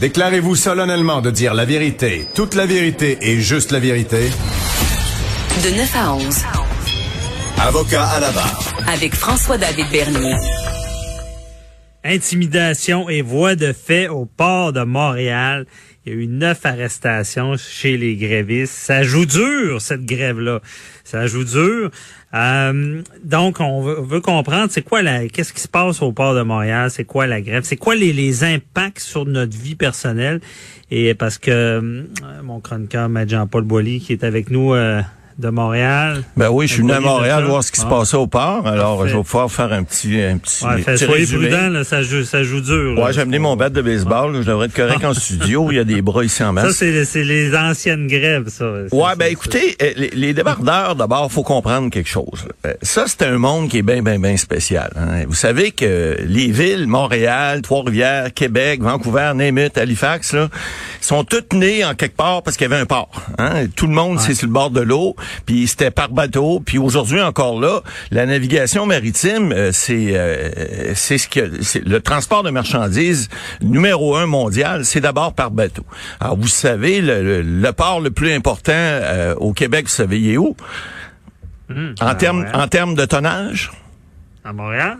Déclarez-vous solennellement de dire la vérité, toute la vérité et juste la vérité? De 9 à 11. Avocat à la barre. Avec François-David Bernier. Intimidation et voie de fait au port de Montréal. Il y a eu neuf arrestations chez les grévistes. Ça joue dur, cette grève-là. Ça joue dur. Euh, donc, on veut, comprendre, c'est quoi la, qu'est-ce qui se passe au port de Montréal? C'est quoi la grève? C'est quoi les, impacts sur notre vie personnelle? Et parce que euh, mon chroniqueur, Jean-Paul Boilly, qui est avec nous euh, de Montréal. Ben oui, je suis venu à Montréal voir ce qui se ah. passait au port. Alors, je vais pouvoir faire un petit, un petit, ouais, petit Soyez prudent, là, ça joue, ça joue dur. Ouais, j'ai amené mon bat de baseball. Je devrais être correct en studio. Il y a des bras ici en masse. Ça, c'est les anciennes grèves, ça. Ouais, ben écoutez, euh, les, les débardeurs, d'abord, faut comprendre quelque chose. Euh, ça, c'est un monde qui est bien, bien, bien spécial. Hein. Vous savez que les villes, Montréal, Trois-Rivières, Québec, Vancouver, Namath, Halifax, là, sont toutes nées en quelque part parce qu'il y avait un port. Hein. Tout le monde, c'est sur le bord de l'eau puis c'était par bateau, puis aujourd'hui encore là, la navigation maritime, euh, c'est euh, c'est ce que c'est le transport de marchandises numéro un mondial, c'est d'abord par bateau. Alors vous savez, le, port le plus important euh, au Québec, vous savez, il est où? Hmm. En termes en termes de tonnage? À Montréal?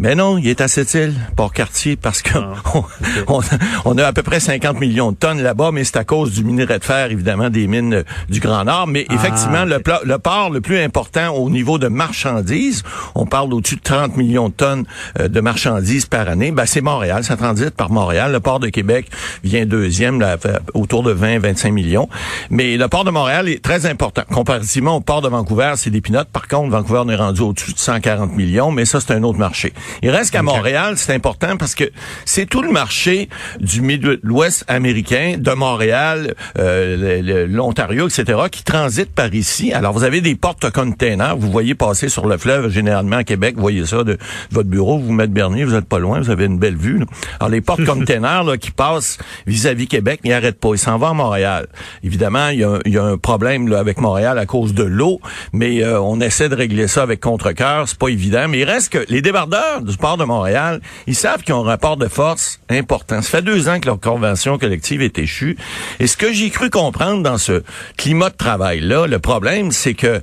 Mais non, il est à Sept-Îles, Port-Cartier, parce qu'on ah, on, a à peu près 50 millions de tonnes là-bas, mais c'est à cause du minerai de fer, évidemment, des mines euh, du Grand Nord. Mais ah, effectivement, le, le, port le plus important au niveau de marchandises, on parle au-dessus de 30 millions de tonnes euh, de marchandises par année, ben, c'est Montréal, ça transite par Montréal. Le port de Québec vient deuxième, là, autour de 20-25 millions. Mais le port de Montréal est très important. Comparativement au port de Vancouver, c'est des pinottes. Par contre, Vancouver est rendu au-dessus de 140 millions, mais ça, c'est un autre marché. Il reste qu'à Montréal, c'est important parce que c'est tout le marché du Midwest américain, de Montréal, euh, l'Ontario, etc., qui transite par ici. Alors, vous avez des porte-containers. Vous voyez passer sur le fleuve, généralement à Québec. Vous voyez ça de votre bureau. Vous mettez Bernier, vous êtes pas loin. Vous avez une belle vue. Alors, les porte-containers qui passent vis-à-vis Québec, ils n'arrêtent pas. Ils s'en vont à Montréal. Évidemment, il y a, un problème là, avec Montréal à cause de l'eau, mais euh, on essaie de régler ça avec contre-cœur. C'est pas évident. Mais il reste que les débardeurs du port de Montréal, ils savent qu'ils ont un rapport de force important. Ça fait deux ans que leur convention collective est échue. Et ce que j'ai cru comprendre dans ce climat de travail-là, le problème, c'est que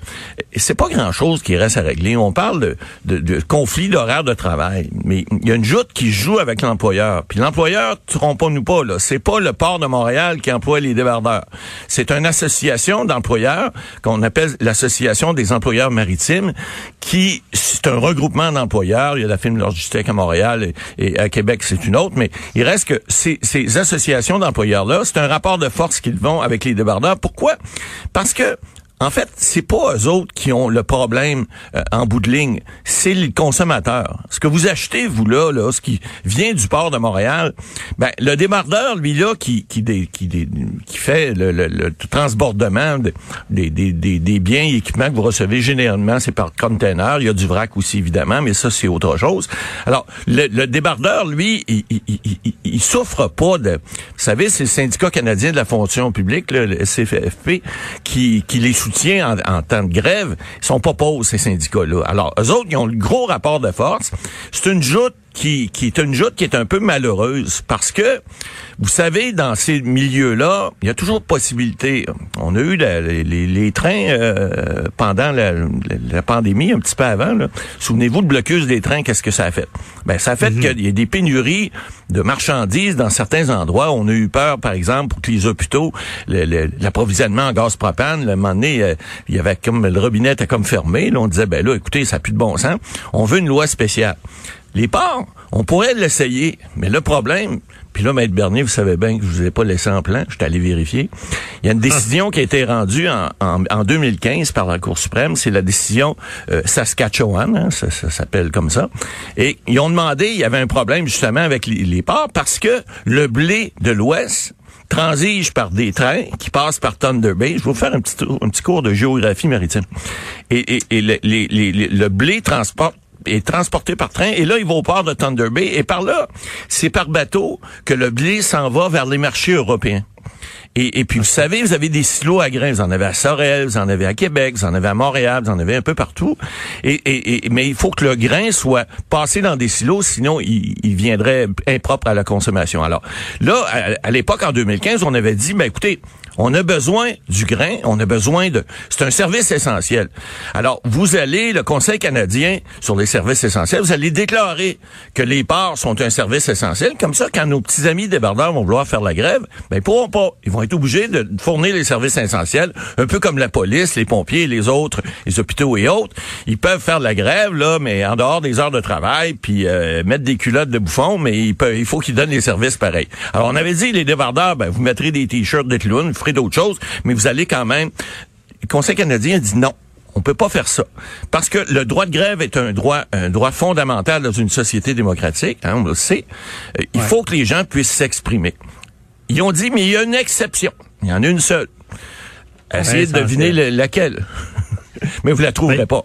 c'est pas grand-chose qui reste à régler. On parle de, conflit d'horaire de travail, mais il y a une joute qui joue avec l'employeur. Puis l'employeur, trompons-nous pas, là, c'est pas le port de Montréal qui emploie les débardeurs. C'est une association d'employeurs qu'on appelle l'association des employeurs maritimes, qui c'est un regroupement d'employeurs. Il y a la firme Logistique à Montréal et, à Québec, c'est une autre. Mais il reste que ces, ces associations d'employeurs-là, c'est un rapport de force qu'ils vont avec les débardeurs. Pourquoi? Parce que en fait, c'est pas eux autres qui ont le problème euh, en bout de ligne, c'est le consommateur. Ce que vous achetez vous là, là, ce qui vient du port de Montréal, ben le débardeur lui là qui qui qui, fait le, le, transbordement des, des, des, biens et équipements que vous recevez généralement, c'est par container. Il y a du vrac aussi évidemment, mais ça c'est autre chose. Alors le, débardeur lui, il, il, il, souffre pas de, vous savez, c'est le syndicat canadien de la fonction publique, le SCFP, qui qui les en, temps de grève, ils sont pas pauvres, ces syndicats-là. Alors, eux autres, ils ont le gros rapport de force. C'est une joute qui, qui est une joute qui est un peu malheureuse parce que, vous savez, dans ces milieux-là, il y a toujours possibilité. On a eu les, les, trains euh, pendant la, la, pandémie, un petit peu avant. Souvenez-vous, le blocus des trains, qu'est-ce que ça a fait? Ben, ça a fait mhm. qu'il y a des pénuries de marchandises dans certains endroits. On a eu peur, par exemple, pour que les hôpitaux, l'approvisionnement en gaz propane, le moment donné, euh, il y avait comme le robinet était comme fermé. Là, on disait, ben là, écoutez, ça n'a plus de bon sens. On veut une loi spéciale. Les ports, on pourrait l'essayer, mais le problème, puis là, Maître Bernier, vous savez bien que je vous ai pas laissé en plan, je suis allé vérifier. Il y a une décision qui a été rendue en, en, 2015 par la Cour suprême, c'est la décision euh, Saskatchewan, hein, ça, s'appelle comme ça. Et ils ont demandé, il y avait un problème justement avec les, ports parce que le blé de l'Ouest transige par des trains qui passent par Thunder Bay. Je vais vous faire un petit, un petit cours de géographie maritime. Et, et, le, le blé transporte transporté par train et là, il va au port de Thunder Bay et par là, c'est par bateau que le blé s'en va vers les marchés européens. Et, puis, vous savez, vous avez des silos à grains. Vous en avez à Sorel, vous en avez à Québec, vous en avez à Montréal, vous en avez un peu partout. Mais il faut que le grain soit passé dans des silos, sinon il, viendrait impropre à la consommation. Alors là, à, à l'époque, en 2015, on avait dit, ben écoutez, on a besoin du grain, on a besoin de... C'est un service essentiel. Alors, vous allez, le Conseil canadien sur les services essentiels, vous allez déclarer que les ports sont un service essentiel. Comme ça, quand nos petits amis débardeurs vont vouloir faire la grève, ben ils pourront pas. Ils vont être obligés de fournir les services essentiels, un peu comme la police, les pompiers, les autres, les hôpitaux et autres. Ils peuvent faire la grève, là, mais en dehors des heures de travail, puis euh, mettre des culottes de bouffon, mais il, il faut qu'ils donnent les services pareils. Alors, on avait dit, les débardeurs, ben, vous mettrez des t-shirts de d'autres choses, mais vous allez quand même. Le Conseil canadien dit non. On peut pas faire ça parce que le droit de grève est un droit un droit fondamental dans une société démocratique, hein, on le sait. Euh, il faut que les gens puissent s'exprimer. Ils ont dit mais il y a une exception. Il y en a une seule. Essayez de deviner le, laquelle. mais vous la trouverez pas.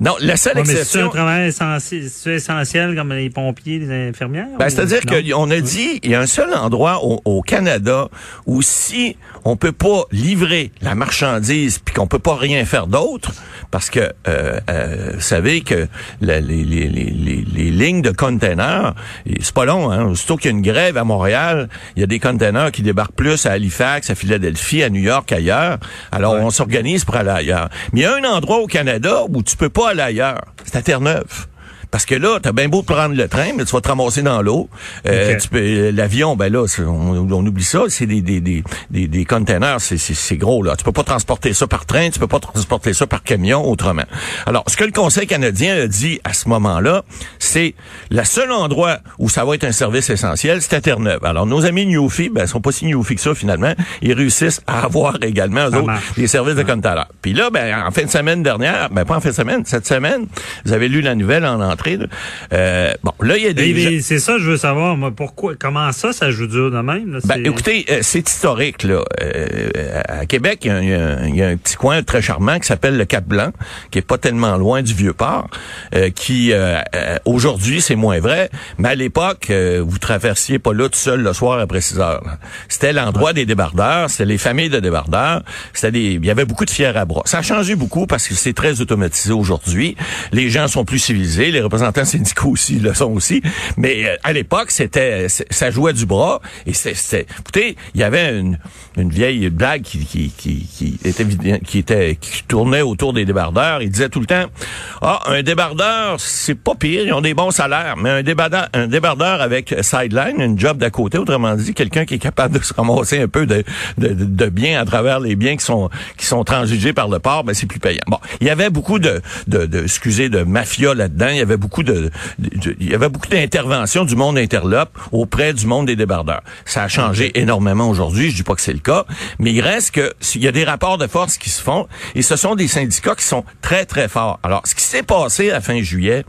Non, la seule exception. C'est un travail essentiel, essentiel comme les pompiers, les infirmières. Ben, C'est-à-dire qu'on a dit, il y a un seul endroit au, au, Canada où si on peut pas livrer la marchandise puis qu'on peut pas rien faire d'autre, parce que euh, euh, vous savez que la, les, les, les, les, lignes de containers, c'est pas long, hein. Surtout qu'il y a une grève à Montréal, il y a des containers qui débarquent plus à Halifax, à Philadelphie, à New York, ailleurs. Alors ouais. on s'organise pour aller ailleurs. Mais il y a un endroit au Canada où tu peux pas aller ailleurs. C'est à Terre-Neuve. Parce que là, t'as bien beau prendre le train, mais tu vas te ramasser dans l'eau. Euh, okay. L'avion, ben là, on, on, oublie ça. C'est des des des des, des containers, c'est gros là. Tu peux pas transporter ça par train, tu peux pas transporter ça par camion autrement. Alors, ce que le Conseil canadien a dit à ce moment-là, c'est le seul endroit où ça va être un service essentiel, c'est à Terre-Neuve. Alors, nos amis Newfie, ben, sont pas si Newfie que ça finalement. Ils réussissent à avoir également eux autres, des services de containers. Puis là, ben, en fin de semaine dernière, ben pas en fin de semaine, cette semaine, vous avez lu la nouvelle en entrée euh, bon, là, il y a des... C'est ça, je veux savoir, moi, pourquoi, comment ça, ça joue dur de même? Là, ben, écoutez, euh, c'est historique, là. Euh, à Québec, il y, a, il y, a un petit coin très charmant qui s'appelle le Cap-Blanc, qui est pas tellement loin du Vieux-Port, qui, aujourd'hui, c'est moins vrai, mais à l'époque, vous traversiez pas là tout seul le soir après 6 heures. C'était l'endroit ouais. des débardeurs, c'était les familles de débardeurs, c'était des... Il y avait beaucoup de fiers à bras. Ça a changé beaucoup parce que c'est très automatisé aujourd'hui. Les gens sont plus civilisés, les représentants syndicaux aussi le sont aussi. Mais euh, à l'époque, c'était ça jouait du bras et c'est écoutez, il y avait une, une vieille blague qui, qui, qui, qui était qui était qui tournait autour des débardeurs. Il disait tout le temps ah un débardeur c'est pas pire, ils ont des bons salaires, mais un débardeur un débardeur avec sideline, une job d'à côté, autrement dit quelqu'un qui est capable de se ramasser un peu de, de, de biens à travers les biens qui sont qui sont transigés par le port, ben c'est plus payant. Bon, il y avait beaucoup de de, de excusez de mafia là-dedans. Il y avait beaucoup de, de, de il y avait beaucoup d'interventions du monde interlope auprès du monde des débardeurs. Ça a changé énormément aujourd'hui. Je dis pas que c'est le cas, mais il reste que il y a des rapports de force qui se font et ce sont des syndicats qui sont très très forts. Alors, ce qui s'est passé à fin juillet,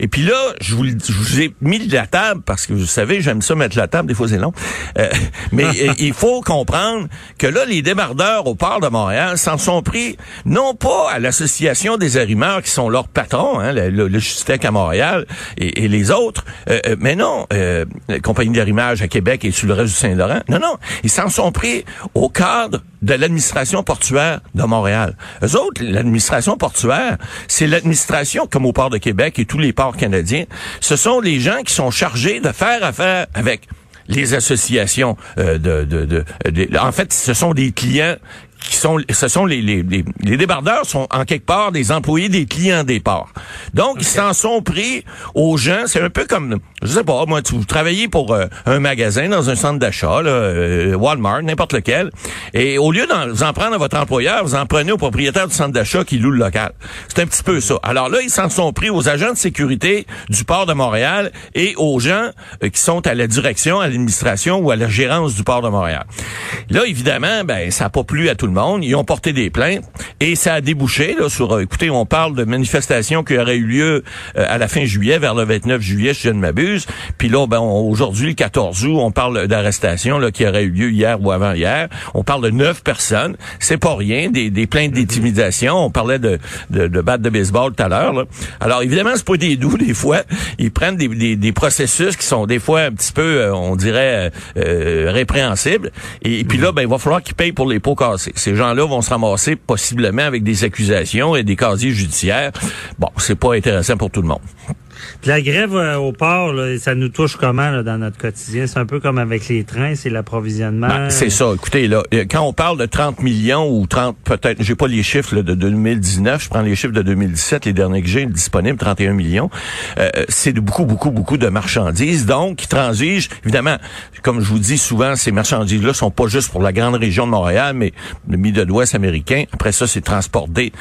et puis là, je vous, je vous ai mis de la table parce que vous savez, j'aime ça mettre la table. Des fois, c'est long, euh, mais il faut comprendre que là, les débardeurs au port de Montréal s'en sont pris non pas à l'association des arrimeurs qui sont leurs patrons, hein, le, le, le À Montréal et, les autres. Euh, mais non, euh, la compagnie d'arrimage à Québec et sur le reste du Saint-Laurent. Non, non, ils s'en sont pris au cadre de l'administration portuaire de Montréal. Eux autres, l'administration portuaire, c'est l'administration, comme au port de Québec et tous les ports canadiens, ce sont les gens qui sont chargés de faire affaire avec les associations euh, de, En fait, ce sont des clients qui sont, ce sont les, les, les, les, débardeurs sont en quelque part des employés des clients des ports. Donc, okay. ils s'en sont pris aux gens. C'est un peu comme, je sais pas, moi, tu, vous travaillez pour euh, un magasin dans un centre d'achat, euh, Walmart, n'importe lequel, et au lieu d'en vous en prendre à votre employeur, vous en prenez au propriétaire du centre d'achat qui loue le local. C'est un petit peu ça. Alors là, ils s'en sont pris aux agents de sécurité du port de Montréal et aux gens euh, qui sont à la direction, à l'administration ou à la gérance du port de Montréal. Là, évidemment, ben, ça n'a pas plu à tout le le monde. Ils ont porté des plaintes et ça a débouché là, sur, euh, écoutez, on parle de manifestations qui auraient eu lieu euh, à la fin juillet, vers le 29 juillet, si je ne m'abuse. Puis là, ben, aujourd'hui, le 14 août, on parle d'arrestation là, qui aurait eu lieu hier ou avant-hier. On parle de neuf personnes. C'est pas rien, des, des plaintes d'intimidation. On parlait de, de, de batte de baseball tout à l'heure. Alors, évidemment, c'est pas des doux, des fois. Ils prennent des, des, des, processus qui sont des fois un petit peu, on dirait, euh, répréhensibles. Et, puis là, ben, il va falloir qu'ils payent pour les pots cassés. Ces gens-là vont se ramasser possiblement avec des accusations et des casiers judiciaires. Bon, c'est pas intéressant pour tout le monde. La grève euh, au port, ça nous touche comment là, dans notre quotidien? C'est un peu comme avec les trains, c'est l'approvisionnement. Ben, c'est ça. Écoutez, là, euh, quand on parle de 30 millions ou 30, peut-être, j'ai pas les chiffres de 2019, je prends les chiffres de 2017, les derniers que j'ai disponibles, 31 millions. Euh, c'est beaucoup, beaucoup, beaucoup de marchandises, donc qui transigent. Évidemment, comme je vous dis souvent, ces marchandises-là sont pas juste pour la grande région de Montréal, mais le Midwest américain. Après ça, c'est transporté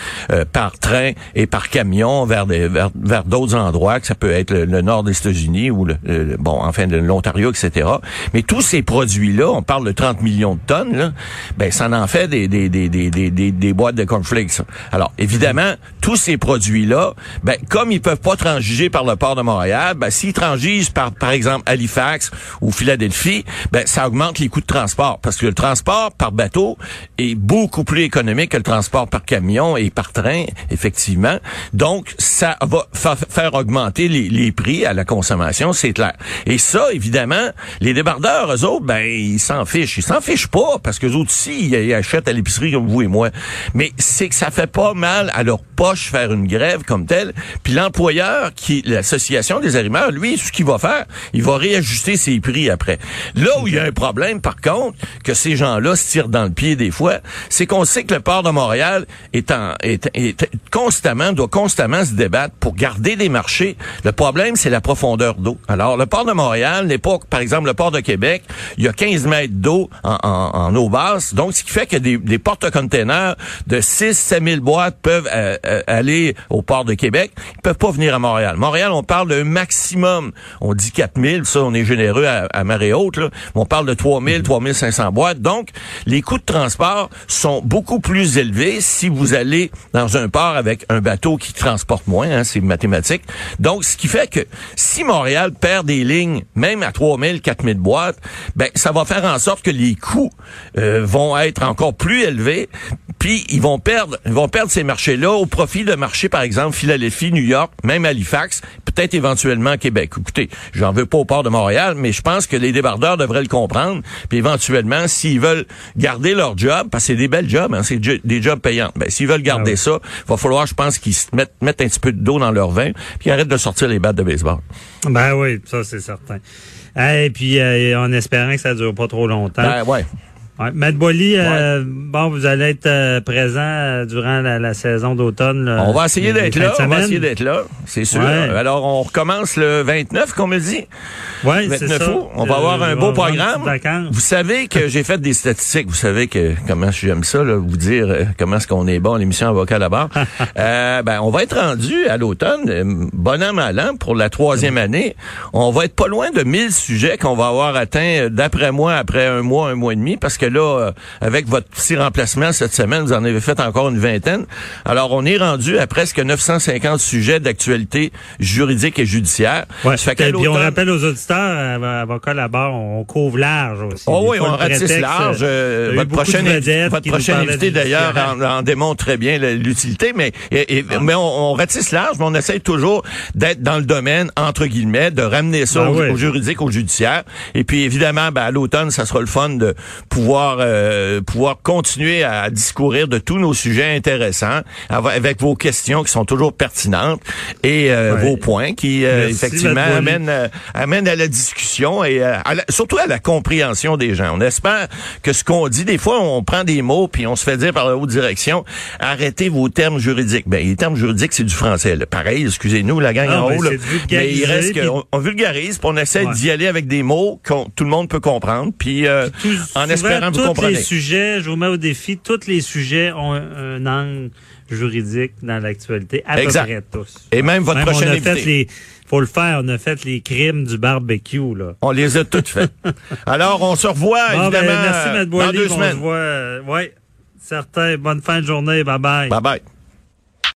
par train et par camion vers des, vers, vers d'autres endroits ça peut être le, nord des États-Unis ou le, bon, enfin l'Ontario, etc. Mais tous ces produits-là, on parle de 30 millions de tonnes, là, ben ça en fait des des, des, des, des, des boîtes de cornflakes. Alors évidemment, tous ces produits-là, ben comme ils peuvent pas transiger par le port de Montréal, ben s'ils transigent par par exemple Halifax ou Philadelphie, ben ça augmente les coûts de transport parce que le transport par bateau est beaucoup plus économique que le transport par camion et par train, effectivement. Donc ça va faire augmenter les, prix à la consommation, c'est clair. Et ça, évidemment, les débardeurs, eux autres, ben, ils s'en fichent. Ils s'en fichent pas, parce que autres aussi, ils achètent à l'épicerie comme vous et moi. Mais c'est que ça fait pas mal à leur poche faire une grève comme telle. Puis l'employeur, qui l'association des arrimeurs, lui, ce qu'il va faire, il va réajuster ses prix après. Là où il y a un problème, par contre, que ces gens-là se tirent dans le pied des fois, c'est qu'on sait que le port de Montréal est, en, est, est constamment, doit constamment se débattre pour garder des marchés le problème, c'est la profondeur d'eau. Alors, le port de Montréal n'est pas, par exemple, le port de Québec, il y a 15 mètres d'eau en, eau basse, donc ce qui fait que des, des porte-containers de 6 7 000 boîtes peuvent euh, euh, aller au port de Québec. Ils peuvent pas venir à Montréal. Montréal, on parle d'un maximum. On dit 4 000, ça, on est généreux à, marée haute. Là. On parle de 3 000, 3 500 boîtes. Donc, les coûts de transport sont beaucoup plus élevés si vous allez dans un port avec un bateau qui transporte moins, hein, c'est mathématique. Donc, ce qui fait que si Montréal perd des lignes, même à 3000, 4000 boîtes, ben ça va faire en sorte que les coûts euh, vont être encore plus élevés. Puis ils vont perdre, ils vont perdre ces marchés-là au profit de marchés, par exemple, Philadelphie, New York, même Halifax, peut-être éventuellement Québec. Écoutez, j'en veux pas au port de Montréal, mais je pense que les débardeurs devraient le comprendre. Puis éventuellement, s'ils veulent garder leur job, parce que c'est des belles jobs, hein, c'est des jobs payants. Ben s'ils veulent garder ah ça, il va falloir, je pense, qu'ils mettent, mettent un petit peu d'eau dans leur vin, puis arrêtent de sortir les battes de baseball. Ben oui, ça c'est certain. Et puis euh, en espérant que ça dure pas trop longtemps. Ben ouais. Ouais. Matt Boily, euh, bon, vous allez être euh, présent euh, durant la, saison d'automne. On va essayer d'être là. On va essayer d'être là, c'est sûr. Alors, on recommence le 29, comme on me dit. Oui, c'est ça. Août. On va avoir un beau programme. Vous savez que j'ai fait des statistiques. Vous savez que comment j'aime ça, là, vous dire comment est-ce qu'on est bon l'émission Avocat là-bas. ben, on va être rendu à l'automne, bon an, mal an, pour la troisième année. On va être pas loin de 1000 sujets qu'on va avoir atteints, d'après moi, après un mois, un mois et demi, parce que là, euh, avec votre petit remplacement cette semaine, vous en avez fait encore une vingtaine. Alors, on est rendu à presque 950 sujets d'actualité juridique et judiciaire. Ouais. Fait puis on rappelle aux auditeurs, euh, avocats là-bas, on couvre large aussi. Oh oui, on ratisse large. Euh, votre prochaine, votre prochaine invité d'ailleurs en, démontre très bien l'utilité, mais ah. mais on, ratisse large, mais on essaie toujours d'être dans le domaine entre guillemets, de ramener ça ben au, juridique, au judiciaire. Et puis évidemment, ben, à l'automne, ça sera le fun de pouvoir euh, pouvoir continuer à discourir de tous nos sujets intéressants avec vos questions qui sont toujours pertinentes et euh, vos points qui euh, effectivement amènent, amènent à la discussion et surtout à la compréhension des gens. On espère que ce qu'on dit, des fois, on prend des mots puis on se fait dire par la haute direction, arrêtez vos termes juridiques. Ben, les termes juridiques, c'est du français. Pareil, excusez-nous, la gang ah, en haut. mais il reste qu'on on vulgarise, puis on essaie d'y aller avec des mots que tout le monde peut comprendre, puis, en espérant tous les sujets, je vous mets au défi, tous les sujets ont un, angle juridique dans l'actualité, à exact. peu près tous. Et même votre prochaine on a fait les, faut le faire, on a fait les crimes du barbecue, là. On les a toutes faites. Alors, on se revoit, ben, évidemment, merci, dans deux semaines. On se voit, ouais. Certain. Bonne fin de journée. Bye bye. Bye bye.